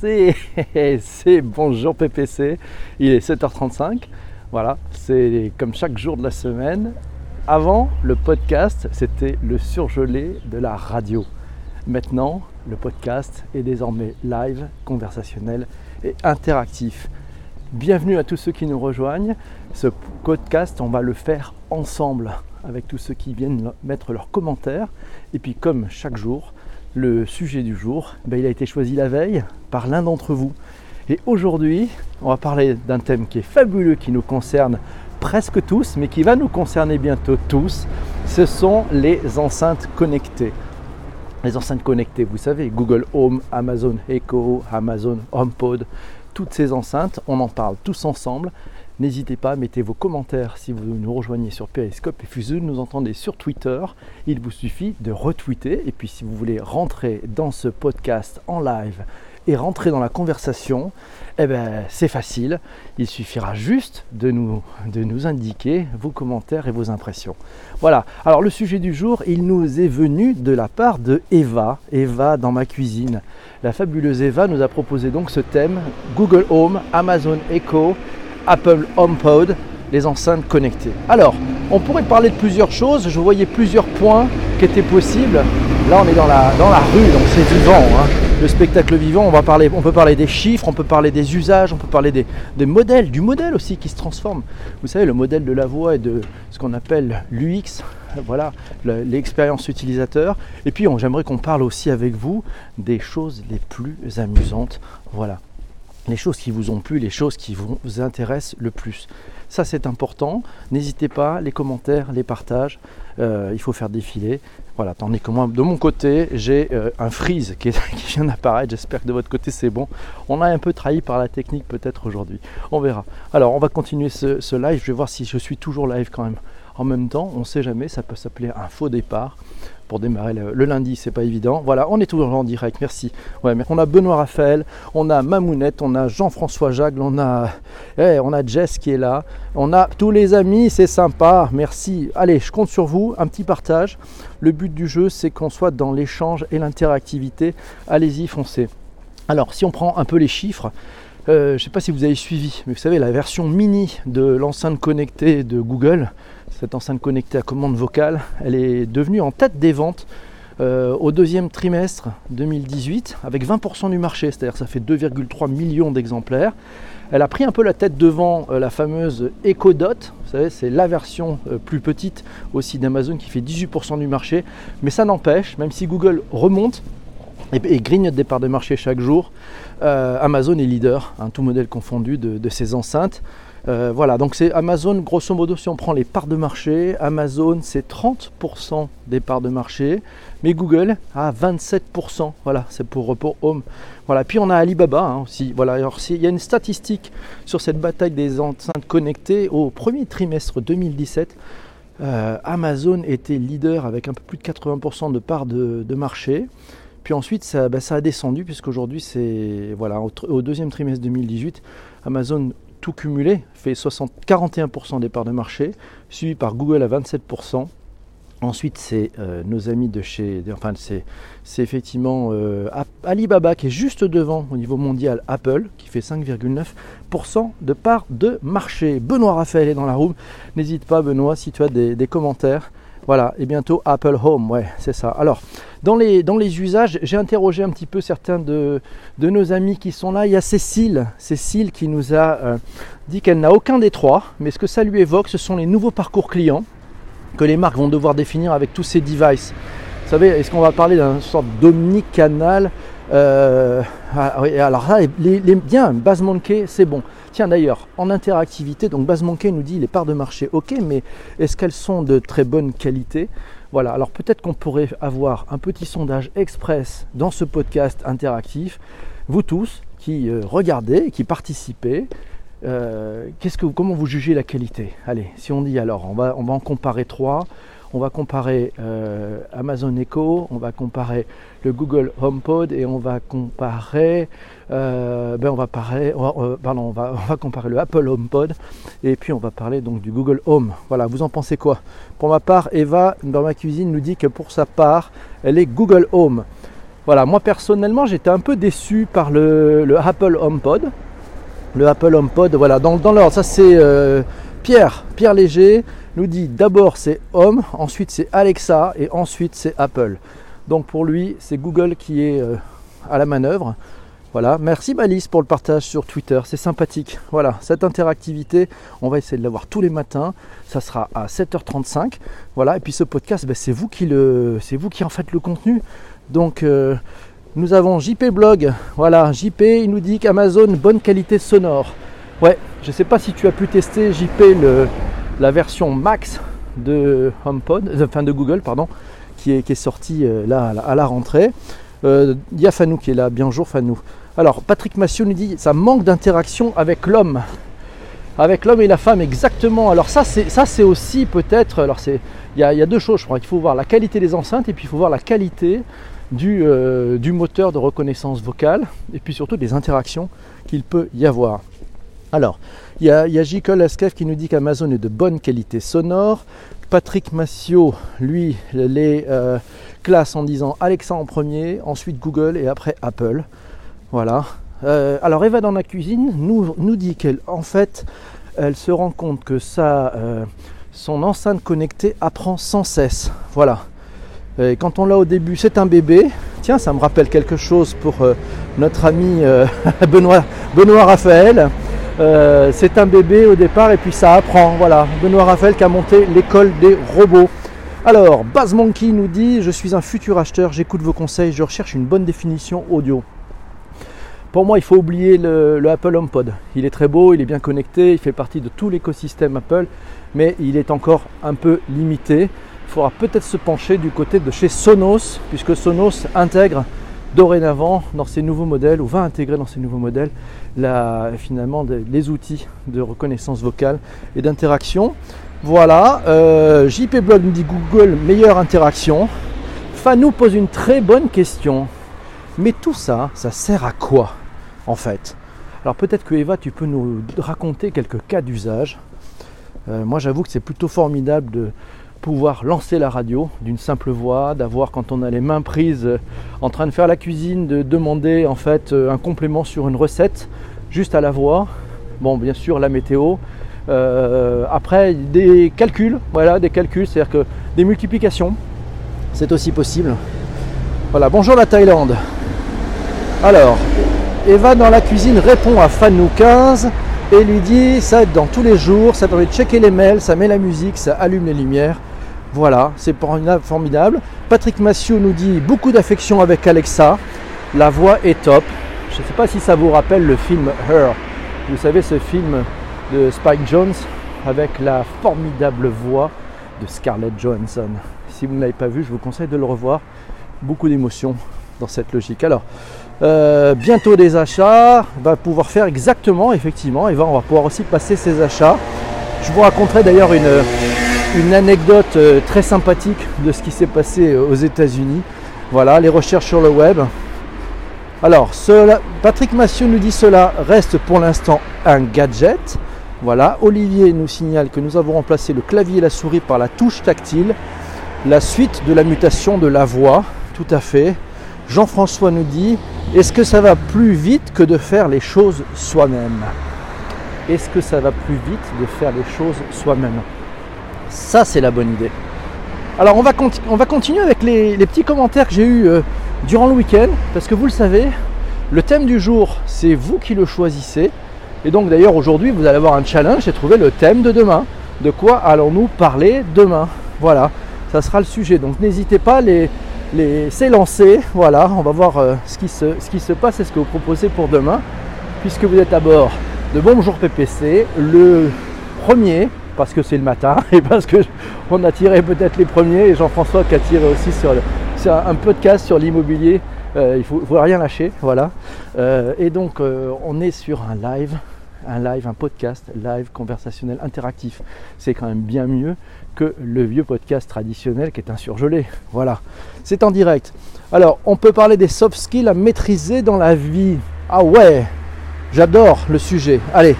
C'est bonjour PPC. Il est 7h35. Voilà, c'est comme chaque jour de la semaine. Avant, le podcast, c'était le surgelé de la radio. Maintenant, le podcast est désormais live, conversationnel et interactif. Bienvenue à tous ceux qui nous rejoignent. Ce podcast, on va le faire ensemble avec tous ceux qui viennent mettre leurs commentaires. Et puis comme chaque jour, le sujet du jour, ben, il a été choisi la veille par l'un d'entre vous. Et aujourd'hui, on va parler d'un thème qui est fabuleux, qui nous concerne presque tous, mais qui va nous concerner bientôt tous. Ce sont les enceintes connectées. Les enceintes connectées, vous savez, Google Home, Amazon Echo, Amazon HomePod, toutes ces enceintes, on en parle tous ensemble. N'hésitez pas, mettez vos commentaires si vous nous rejoignez sur Periscope et si nous entendez sur Twitter, il vous suffit de retweeter. Et puis si vous voulez rentrer dans ce podcast en live et rentrer dans la conversation, eh ben, c'est facile. Il suffira juste de nous, de nous indiquer vos commentaires et vos impressions. Voilà. Alors le sujet du jour, il nous est venu de la part de Eva, Eva dans ma cuisine. La fabuleuse Eva nous a proposé donc ce thème Google Home, Amazon Echo Apple HomePod, les enceintes connectées. Alors, on pourrait parler de plusieurs choses. Je voyais plusieurs points qui étaient possibles. Là, on est dans la, dans la rue, donc c'est vivant. Hein. Le spectacle vivant, on, va parler, on peut parler des chiffres, on peut parler des usages, on peut parler des, des modèles, du modèle aussi qui se transforme. Vous savez, le modèle de la voix et de ce qu'on appelle l'UX, voilà, l'expérience utilisateur. Et puis, j'aimerais qu'on parle aussi avec vous des choses les plus amusantes. Voilà les choses qui vous ont plu, les choses qui vous intéressent le plus. Ça c'est important. N'hésitez pas, les commentaires, les partages, euh, il faut faire défiler. Voilà, tandis que moi, de mon côté, j'ai euh, un freeze qui, vient d'apparaître. J'espère que de votre côté c'est bon. On a un peu trahi par la technique peut-être aujourd'hui. On verra. Alors on va continuer ce, live. Je vais voir si je suis toujours live quand même. En même temps, on ne sait jamais, ça peut s'appeler un faux départ pour démarrer le, lundi, c'est pas évident. Voilà, on est toujours en direct, merci. Ouais, mais on a Benoît Raphaël, on a Mamounette, on a Jean-François Jagle, on a, eh, on a Jess qui est là, on a tous les amis, c'est sympa, merci. Allez, je compte sur vous, un petit partage. Le but du jeu, c'est qu'on soit dans l'échange et l'interactivité. Allez-y, foncez. Alors, si on prend un peu les chiffres, euh, je ne sais pas si vous avez suivi, mais vous savez, la version mini de l'enceinte connectée de Google, cette enceinte connectée à commande vocale, elle est devenue en tête des ventes euh, au deuxième trimestre 2018 avec 20% du marché, c'est-à-dire ça fait 2,3 millions d'exemplaires. Elle a pris un peu la tête devant euh, la fameuse Echo Dot, vous savez, c'est la version euh, plus petite aussi d'Amazon qui fait 18% du marché, mais ça n'empêche, même si Google remonte, et, grignote des parts de marché chaque jour. Amazon est leader, hein, tout modèle confondu, de, de ces enceintes. Euh, voilà, donc c'est Amazon, grosso modo, si on prend les parts de marché, Amazon c'est 30% des parts de marché, mais Google a 27%. Voilà, c'est pour, pour Home. Voilà, puis on a Alibaba hein, aussi. Voilà, alors il y a une statistique sur cette bataille des enceintes connectées au premier trimestre 2017. Euh, Amazon était leader avec un peu plus de 80% de parts de, marché. Puis ensuite, ça, ben, ça a descendu puisqu'aujourd'hui, c'est voilà, au, deuxième trimestre 2018, Amazon tout cumulé fait 60, 41% des parts de marché, suivi par Google à 27%. Ensuite, c'est euh, nos amis de chez. Enfin, c'est, effectivement euh, Alibaba qui est juste devant au niveau mondial Apple, qui fait 5,9% de parts de marché. Benoît Raphaël est dans la room. N'hésite pas, Benoît, si tu as des commentaires. Voilà, et bientôt Apple Home, ouais, c'est ça. Alors, dans les, dans les usages, j'ai interrogé un petit peu certains de, de, nos amis qui sont là. Il y a Cécile, Cécile qui nous a euh, dit qu'elle n'a aucun des trois, mais ce que ça lui évoque, ce sont les nouveaux parcours clients que les marques vont devoir définir avec tous ces devices. Vous savez, est-ce qu'on va parler d'un sorte d'omnicanal euh, ah, alors là, les, bien, base manquée, c'est bon. Tiens d'ailleurs, en interactivité, donc base nous dit les parts de marché, ok, mais est-ce qu'elles sont de très bonne qualité? Voilà, alors peut-être qu'on pourrait avoir un petit sondage express dans ce podcast interactif. Vous tous qui euh, regardez, qui participez, euh, que, comment vous jugez la qualité? Allez, si on dit alors, on va, on va en comparer trois on va comparer euh, Amazon Echo, on va comparer le Google HomePod et on va comparer, le Apple HomePod et puis on va parler donc du Google Home. Voilà, vous en pensez quoi? Pour ma part, Eva dans ma cuisine nous dit que pour sa part, elle est Google Home. Voilà, moi personnellement, j'étais un peu déçu par le, le Apple HomePod. Le Apple HomePod, voilà, dans, dans l'ordre, ça c'est euh, Pierre, Pierre Léger nous dit d'abord c'est Home, ensuite c'est Alexa et ensuite c'est Apple. Donc pour lui, c'est Google qui est euh, à la manœuvre. Voilà, merci Malice pour le partage sur Twitter, c'est sympathique. Voilà, cette interactivité, on va essayer de l'avoir tous les matins. Ça sera à 7h35. Voilà, et puis ce podcast, ben, c'est vous qui le, c'est vous qui en faites le contenu. Donc euh, nous avons JP Blog. Voilà, JP, il nous dit qu'Amazon bonne qualité sonore. Ouais, je sais pas si tu as pu tester JP le, la version max de HomePod, enfin de Google, pardon, qui est, qui est sortie euh, là à la rentrée. Euh, il y a Fanou qui est là, bien jour Fanou. Alors, Patrick Massieu nous dit ça manque d'interaction avec l'homme. Avec l'homme et la femme, exactement. Alors, ça, c'est, ça, c'est aussi peut-être. Alors, c'est, il y, a, deux choses, je crois. Il faut voir la qualité des enceintes et puis il faut voir la qualité du, euh, du moteur de reconnaissance vocale et puis surtout des interactions qu'il peut y avoir. Alors, il y a, y a qui nous dit qu'Amazon est de bonne qualité sonore. Patrick Massio, lui, les euh, classe en disant Alexa en premier, ensuite Google et après Apple. Voilà. Euh, alors Eva dans la cuisine nous, dit qu'elle en fait elle se rend compte que ça, euh, son enceinte connectée apprend sans cesse. Voilà. Quand on l'a au début, c'est un bébé. Tiens, ça me rappelle quelque chose pour notre ami Benoît Raphaël. C'est un bébé au départ et puis ça apprend. Voilà, Benoît Raphaël qui a monté l'école des robots. Alors, Baz Monkey nous dit Je suis un futur acheteur, j'écoute vos conseils, je recherche une bonne définition audio. Pour moi, il faut oublier le, Apple HomePod. Il est très beau, il est bien connecté, il fait partie de tout l'écosystème Apple, mais il est encore un peu limité. Il faudra peut-être se pencher du côté de chez Sonos, puisque Sonos intègre dorénavant dans ses nouveaux modèles, ou va intégrer dans ses nouveaux modèles, finalement les outils de reconnaissance vocale et d'interaction. Voilà, euh, JP Blog nous dit Google, meilleure interaction. Fanou pose une très bonne question. Mais tout ça, ça sert à quoi en fait? Alors peut-être que Eva, tu peux nous raconter quelques cas d'usage. Euh, moi j'avoue que c'est plutôt formidable de pouvoir lancer la radio d'une simple voix, d'avoir quand on a les mains prises euh, en train de faire la cuisine, de demander en fait un complément sur une recette juste à la voix. Bon bien sûr la météo, euh, après, des calculs, voilà, des calculs, c'est-à-dire que des multiplications, c'est aussi possible. Voilà, bonjour la Thaïlande. Alors, Eva dans la cuisine répond à Fanou 15 et lui dit ça aide dans tous les jours, ça permet de checker les mails, ça met la musique, ça allume les lumières. Voilà, c'est formidable. Patrick Massieu nous dit beaucoup d'affection avec Alexa, la voix est top. Je ne sais pas si ça vous rappelle le film Her. Vous savez ce film de Spike Jones avec la formidable voix de Scarlett Johansson. Si vous ne l'avez pas vu, je vous conseille de le revoir. Beaucoup d'émotions dans cette logique. Alors, euh, bientôt des achats, va pouvoir faire exactement, effectivement, et on va pouvoir aussi passer ses achats. Je vous raconterai d'ailleurs une, une anecdote euh, très sympathique de ce qui s'est passé euh, aux États-Unis. Voilà, les recherches sur le web. Alors, Patrick Massieu nous dit cela reste pour l'instant un gadget. Voilà, Olivier nous signale que nous avons remplacé le clavier et la souris par la touche tactile, la suite de la mutation de la voix, tout à fait. Jean-François nous dit, est-ce que ça va plus vite que de faire les choses soi-même? Est-ce que ça va plus vite de faire les choses soi-même? Ça, c'est la bonne idée. Alors, on va, on va continuer avec les, petits commentaires que j'ai eus euh, durant le week-end, parce que vous le savez, le thème du jour, c'est vous qui le choisissez. Et donc d'ailleurs aujourd'hui vous allez avoir un challenge et trouver le thème de demain. De quoi allons-nous parler demain? Voilà, ça sera le sujet. Donc n'hésitez pas, les, les, lancé. Voilà, on va voir euh, ce, qui se, ce qui se passe et ce que vous proposez pour demain. Puisque vous êtes à bord de Bonjour PPC, le premier, parce que c'est le matin et parce que on a tiré peut-être les premiers et Jean-François qui a tiré aussi sur un podcast sur l'immobilier euh, il ne faut, rien lâcher, voilà. Euh, et donc euh, on est sur un live, un live, un podcast live conversationnel interactif. C'est quand même bien mieux que le vieux podcast traditionnel qui est un surgelé. Voilà, c'est en direct. Alors, on peut parler des soft skills à maîtriser dans la vie. Ah ouais, j'adore le sujet. Allez,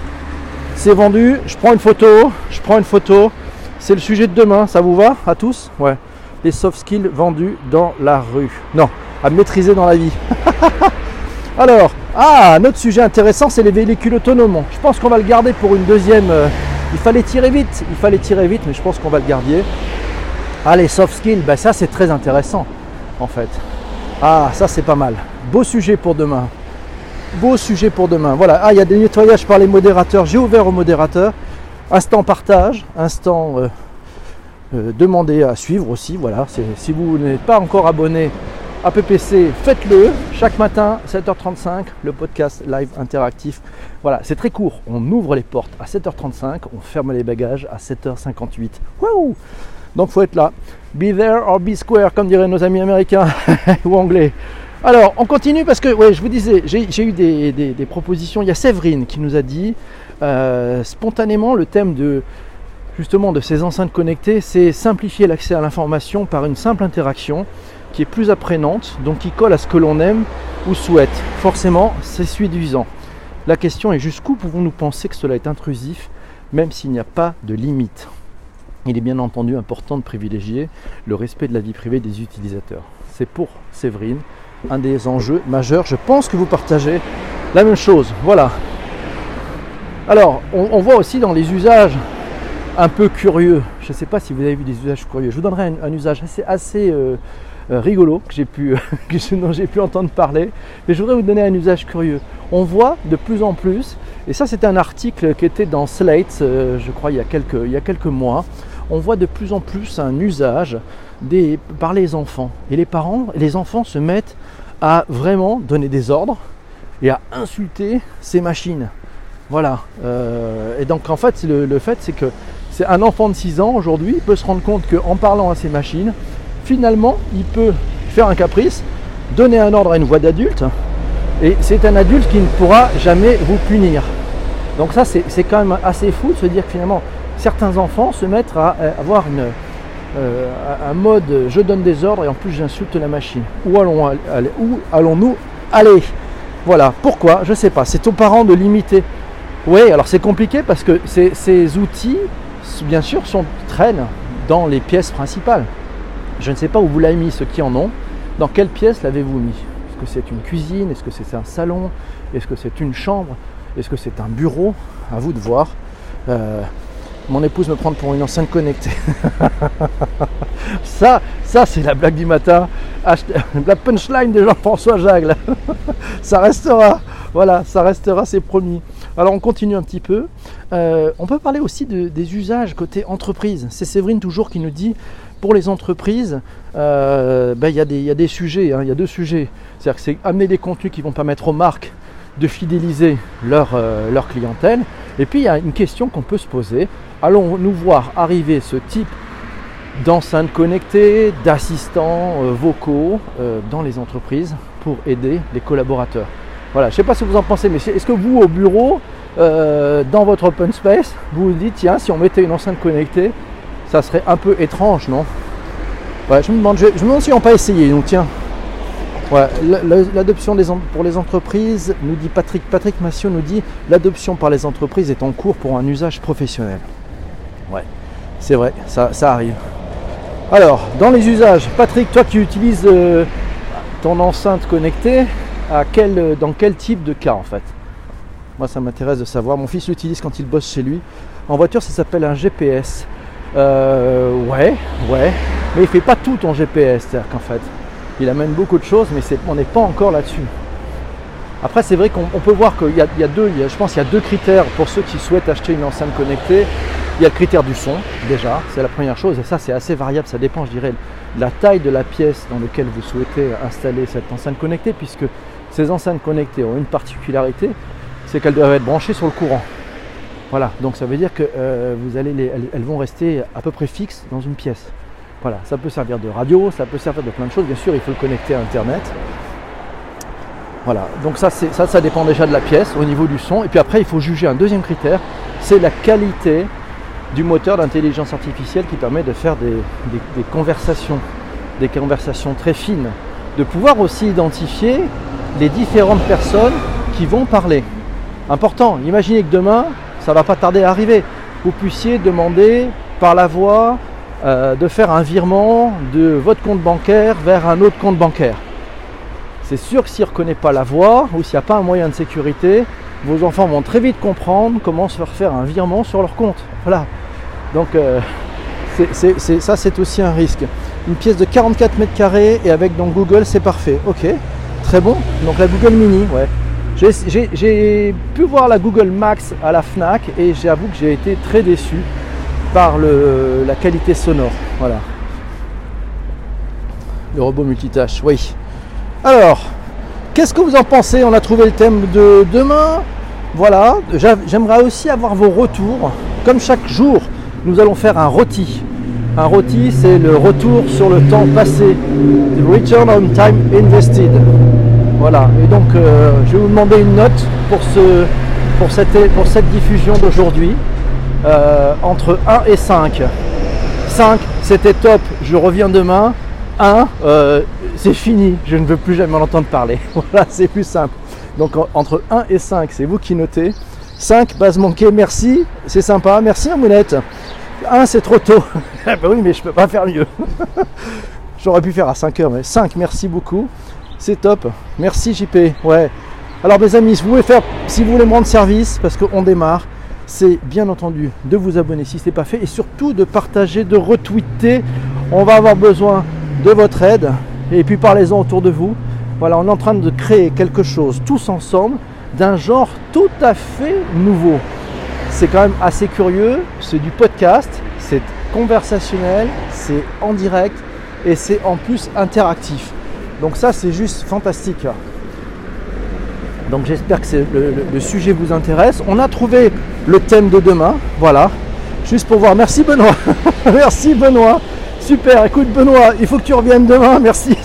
c'est vendu. Je prends une photo. Je prends une photo. C'est le sujet de demain. Ça vous va à tous? Ouais. Les soft skills vendus dans la rue. Non, à maîtriser dans la vie. Alors, ah, un sujet intéressant, c'est les véhicules autonomes. Je pense qu'on va le garder pour une deuxième. Euh, il fallait tirer vite, il fallait tirer vite, mais je pense qu'on va le garder. Ah, les soft skills, ben ça c'est très intéressant en fait. Ah, ça c'est pas mal. Beau sujet pour demain. Beau sujet pour demain. Voilà. Ah, il y a des nettoyages par les modérateurs. J'ai ouvert aux modérateurs. Instant partage, instant euh, euh, demandé à suivre aussi. Voilà. Si vous n'êtes pas encore abonné à PPC, faites-le. Chaque matin, 7h35, le podcast live interactif. Voilà, c'est très court. On ouvre les portes à 7h35, on ferme les bagages à 7h58. Waouh Donc faut être là. Be there or be square, comme diraient nos amis américains ou anglais. Alors, on continue parce que, ouais, je vous disais, j'ai eu des, propositions. Il y a Séverine qui nous a dit euh, spontanément le thème de justement de ces enceintes connectées, c'est simplifier l'accès à l'information par une simple interaction qui est plus apprenante, donc qui colle à ce que l'on aime ou souhaite. Forcément, c'est séduisant. La question est jusqu'où pouvons-nous penser que cela est intrusif, même s'il n'y a pas de limite? Il est bien entendu important de privilégier le respect de la vie privée des utilisateurs. C'est pour Séverine un des enjeux majeurs. Je pense que vous partagez la même chose. Voilà. Alors, on, voit aussi dans les usages un peu curieux. Je ne sais pas si vous avez vu des usages curieux. Je vous donnerai un, usage assez, euh, euh, rigolo que j'ai pu, dont j'ai pu entendre parler. Mais je voudrais vous donner un usage curieux. On voit de plus en plus, et ça c'était un article qui était dans Slate, euh, je crois il y, a quelques, il y a quelques mois, on voit de plus en plus un usage des, par les enfants. Et les parents, les enfants se mettent à vraiment donner des ordres et à insulter ces machines. Voilà. Euh, et donc en fait, le, fait, c'est que c'est un enfant de 6 ans aujourd'hui, peut se rendre compte qu'en parlant à ces machines, finalement, il peut faire un caprice, donner un ordre à une voix d'adulte, et c'est un adulte qui ne pourra jamais vous punir. Donc ça, c'est quand même assez fou de se dire que finalement, certains enfants se mettent à avoir une, euh, un mode je donne des ordres et en plus j'insulte la machine. Où allons où allons-nous aller? Voilà. Pourquoi? Je ne sais pas. C'est aux parents de limiter. Oui, alors c'est compliqué parce que ces, ces, outils, bien sûr, sont, traînent dans les pièces principales. Je ne sais pas où vous l'avez mis, ceux qui en ont. Dans quelle pièce l'avez-vous mis? Est-ce que c'est une cuisine? Est-ce que c'est un salon? Est-ce que c'est une chambre? Est-ce que c'est un bureau? À vous de voir. Euh, mon épouse me prend pour une enceinte connectée. ça, ça c'est la blague du matin. La punchline de Jean-François Jagle. ça restera. Voilà, ça restera, c'est promis. Alors on continue un petit peu. Euh, on peut parler aussi des usages côté entreprise. C'est Séverine toujours qui nous dit pour les entreprises, euh, ben, il y, a des sujets, hein. il y a deux sujets. C'est-à-dire que c'est amener des contenus qui vont permettre aux marques de fidéliser leur, euh, leur clientèle. Et puis il y a une question qu'on peut se poser. Allons-nous voir arriver ce type d'enceintes connectées, d'assistants euh, vocaux euh, dans les entreprises pour aider les collaborateurs? Voilà, je ne sais pas ce que vous en pensez, mais est-ce que vous, au bureau, dans votre open space, vous vous dites, tiens, si on mettait une enceinte connectée, ça serait un peu étrange, non? Je, me demande, je, me demande si on pas essayé, donc tiens. L'adoption pour les entreprises, nous dit Patrick, Patrick Massio nous dit, l'adoption par les entreprises est en cours pour un usage professionnel. Ouais, c'est vrai, ça, arrive. Alors, dans les usages, Patrick, toi qui utilises euh, ton enceinte connectée, dans quel type de cas en fait? Moi, ça m'intéresse de savoir. Mon fils l'utilise quand il bosse chez lui. En voiture, ça s'appelle un GPS. Euh, ouais, ouais. Mais il fait pas tout ton GPS, c'est-à-dire qu'en fait, il amène beaucoup de choses, mais on n'est pas encore là-dessus. Après, c'est vrai qu'on peut voir qu'il y, a deux, je pense y a deux critères pour ceux qui souhaitent acheter une enceinte connectée. Il y a le critère du son, déjà, c'est la première chose, et ça c'est assez variable, ça dépend, je dirais, de la taille de la pièce dans laquelle vous souhaitez installer cette enceinte connectée, puisque ces enceintes connectées ont une particularité, c'est qu'elles doivent être branchées sur le courant. Voilà, donc ça veut dire que euh, vous allez elles, vont rester à peu près fixes dans une pièce. Voilà, ça peut servir de radio, ça peut servir de plein de choses. Bien sûr, il faut le connecter à Internet. Voilà, donc ça, ça, ça dépend déjà de la pièce au niveau du son. Et puis après, il faut juger un deuxième critère, c'est la qualité du moteur d'intelligence artificielle qui permet de faire des, conversations, des conversations très fines, de pouvoir aussi identifier les différentes personnes qui vont parler. Important, imaginez que demain, ça ne va pas tarder à arriver, vous puissiez demander par la voix euh, de faire un virement de votre compte bancaire vers un autre compte bancaire. c'est sûr que s'il ne reconnaît pas la voix ou s'il n'y a pas un moyen de sécurité, vos enfants vont très vite comprendre comment se faire faire un virement sur leur compte. Voilà. Donc euh, ça c'est aussi un risque. Une pièce de 44 mètres carrés et avec donc Google c'est parfait. Ok, très bon. Donc la Google Mini, ouais. J'ai pu voir la Google Max à la FNAC et j'avoue que j'ai été très déçu par le, la qualité sonore. Voilà. Le robot multitâche, oui. Alors, qu'est-ce que vous en pensez? On a trouvé le thème de demain. Voilà, j'aimerais aussi avoir vos retours. Comme chaque jour, nous allons faire un rôti. Un rôti, c'est le retour sur le temps passé. The return on time invested. Voilà, et donc euh, je vais vous demander une note pour, ce, pour, cette, pour cette diffusion d'aujourd'hui. Euh, entre 1 et 5. 5, c'était top, je reviens demain. 1, euh, c'est fini, je ne veux plus jamais en entendre parler. Voilà, c'est plus simple. Donc entre 1 et 5, c'est vous qui notez. 5, base manquée, merci, c'est sympa, merci Amounette. 1, c'est trop tôt. bah oui, mais je peux pas faire mieux. J'aurais pu faire à 5 heures, mais 5, merci beaucoup. C'est top. Merci JP. Ouais. Alors mes amis, si vous voulez faire, si vous voulez me rendre service, parce qu'on démarre, c'est bien entendu de vous abonner si ce n'est pas fait et surtout de partager, de retweeter. On va avoir besoin de votre aide et puis parlez-en autour de vous. Voilà, on est en train de créer quelque chose tous ensemble d'un genre tout à fait nouveau. C'est quand même assez curieux, c'est du podcast, c'est conversationnel, c'est en direct et c'est en plus interactif. Donc ça c'est juste fantastique. Donc j'espère que le, sujet vous intéresse. On a trouvé le thème de demain. Voilà. Juste pour voir. Merci Benoît. Merci Benoît. Super. Écoute Benoît, il faut que tu reviennes demain. Merci.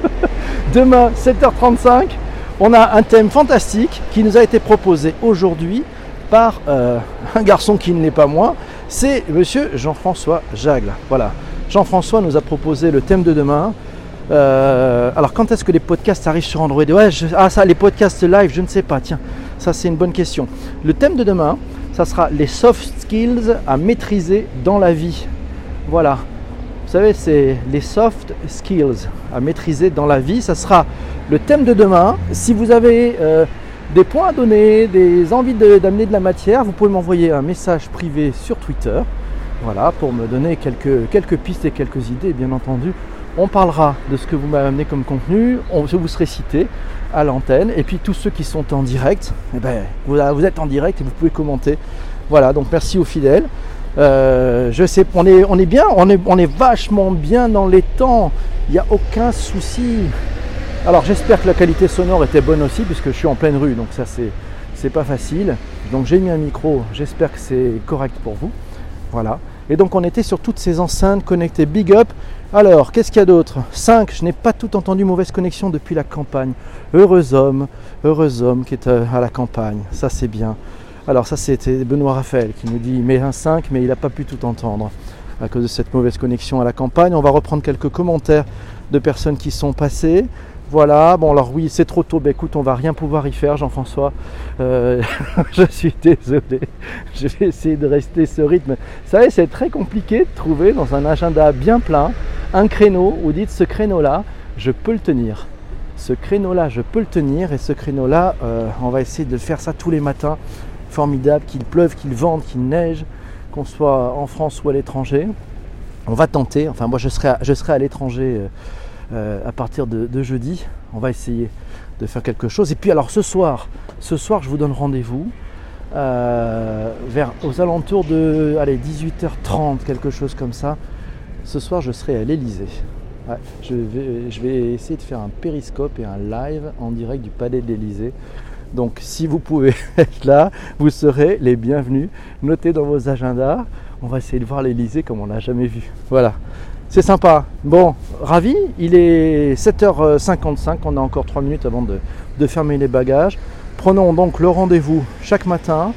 demain, 7h35. On a un thème fantastique qui nous a été proposé aujourd'hui par euh, un garçon qui ne l'est pas moi. C'est monsieur Jean-François Jagle. Voilà. Jean-François nous a proposé le thème de demain. Euh, alors quand est-ce que les podcasts arrivent sur Android? Ah ça, les podcasts live, je ne sais pas. Tiens, ça c'est une bonne question. Le thème de demain, ça sera les soft skills à maîtriser dans la vie. Voilà. Vous savez, c'est les soft skills à maîtriser dans la vie. Ça sera le thème de demain. Si vous avez euh, des points à donner, des envies d'amener de, la matière, vous pouvez m'envoyer un message privé sur Twitter. Voilà, pour me donner quelques pistes et quelques idées, bien entendu on parlera de ce que vous m'avez amené comme contenu, on, je vous serai cité à l'antenne. Et puis tous ceux qui sont en direct, eh ben, vous, êtes en direct et vous pouvez commenter. Voilà, donc merci aux fidèles. Euh, je sais, on est, bien, on est, on est vachement bien dans les temps. Il n'y a aucun souci. Alors j'espère que la qualité sonore était bonne aussi, puisque je suis en pleine rue, donc ça c'est, c'est pas facile. Donc j'ai mis un micro, j'espère que c'est correct pour vous. Voilà. Et donc on était sur toutes ces enceintes connectées Big Up. Alors, qu'est-ce qu'il y a d'autre? 5. Je n'ai pas tout entendu, mauvaise connexion depuis la campagne. Heureux homme, heureux homme qui est euh, à la campagne. Ça, c'est bien. Alors, ça, c'était Benoît Raphaël qui nous dit mais un 5, mais il n'a pas pu tout entendre à cause de cette mauvaise connexion à la campagne. On va reprendre quelques commentaires de personnes qui sont passées. Voilà, bon alors oui, c'est trop tôt, ben écoute, on va rien pouvoir y faire, Jean-François. Euh, je suis désolé, je vais essayer de rester ce rythme. Vous savez, c'est très compliqué de trouver dans un agenda bien plein un créneau où dites ce créneau-là, je peux le tenir. Ce créneau-là, je peux le tenir et ce créneau-là, euh, on va essayer de faire ça tous les matins. Formidable, qu'il pleuve, qu'il vente, qu'il neige, qu'on soit en France ou à l'étranger. On va tenter, enfin moi je serai serai à l'étranger. Euh, euh, à partir de, jeudi. On va essayer de faire quelque chose. Et puis alors ce soir, ce soir je vous donne rendez-vous euh, vers aux alentours de allez, 18h30, quelque chose comme ça. Ce soir je serai à l'Elysée. je, vais, je vais essayer de faire un périscope et un live en direct du palais de l'Elysée. Donc si vous pouvez être là, vous serez les bienvenus. Notez dans vos agendas. On va essayer de voir l'Elysée comme on n'a jamais vu. Voilà. C'est sympa. Bon, ravi. Il est 7h55. On a encore 3 minutes avant de, fermer les bagages. Prenons donc le rendez-vous chaque matin.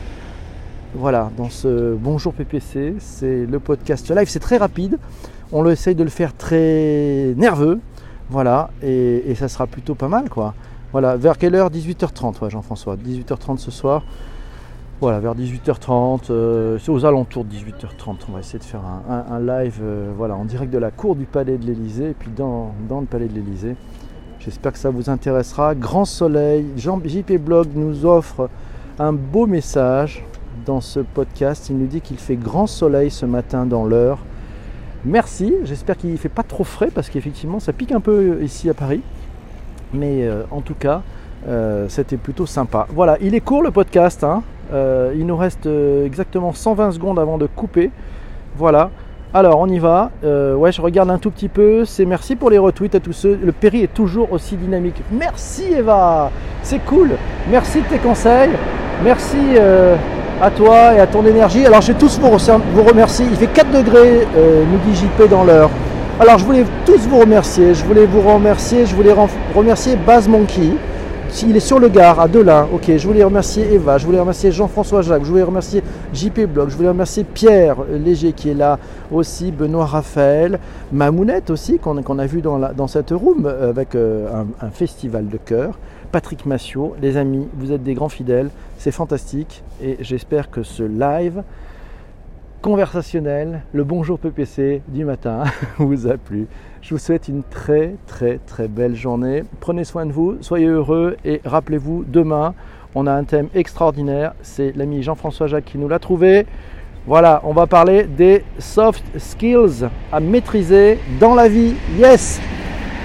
Voilà, dans ce Bonjour PPC, c'est le podcast live, c'est très rapide. On essaye de le faire très nerveux. Voilà, et, ça sera plutôt pas mal quoi. Voilà, vers quelle heure? 18h30, Jean-François. 18h30 ce soir. Voilà, vers 18h30, euh, c'est aux alentours de 18h30, on va essayer de faire un, live euh, voilà, en direct de la cour du Palais de l'Elysée. Et puis dans, le Palais de l'Elysée, J'espère que ça vous intéressera. Grand soleil, Jean JP Blog nous offre un beau message dans ce podcast. Il nous dit qu'il fait grand soleil ce matin dans l'heure. Merci, j'espère qu'il ne fait pas trop frais parce qu'effectivement ça pique un peu ici à Paris. Mais euh, en tout cas, euh, c'était plutôt sympa. Voilà, il est court le podcast. Hein. Euh, il nous reste exactement 120 secondes avant de couper. Voilà. Alors on y va. ouais, je regarde un tout petit peu. C'est merci pour les retweets à tous ceux. Le péri est toujours aussi dynamique. Merci Eva. C'est cool. Merci de tes conseils. Merci à toi et à ton énergie. Alors je vais tous vous remercier. Il fait 4 degrés, nous dit JP dans l'heure. Alors je voulais tous vous remercier. Je voulais vous remercier. Je voulais remercier Baz Monkey. Il est sur le Gard, à Delin. Ok, je voulais remercier Eva, je voulais remercier Jean-François Jacques, je voulais remercier JP Blog, je voulais remercier Pierre Léger qui est là aussi, Benoît Raphaël, Mamounette aussi, qu'on a vu dans, dans cette room euh, avec euh, un, festival de cœur. Patrick Massiot, les amis, vous êtes des grands fidèles, c'est fantastique et j'espère que ce live conversationnel, le bonjour PPC du matin vous a plu. Je vous souhaite une très très très belle journée. Prenez soin de vous, soyez heureux et rappelez-vous, demain, on a un thème extraordinaire. C'est l'ami Jean-François Jacques qui nous l'a trouvé. Voilà, on va parler des soft skills à maîtriser dans la vie. Yes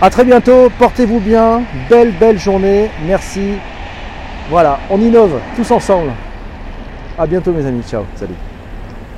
À très bientôt, portez-vous bien, belle belle journée, merci. Voilà, on innove tous ensemble. À bientôt mes amis, ciao, salut.